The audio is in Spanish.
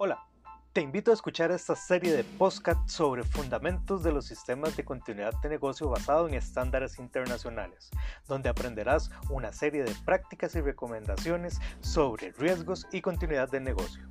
Hola, te invito a escuchar esta serie de podcast sobre fundamentos de los sistemas de continuidad de negocio basado en estándares internacionales, donde aprenderás una serie de prácticas y recomendaciones sobre riesgos y continuidad de negocio.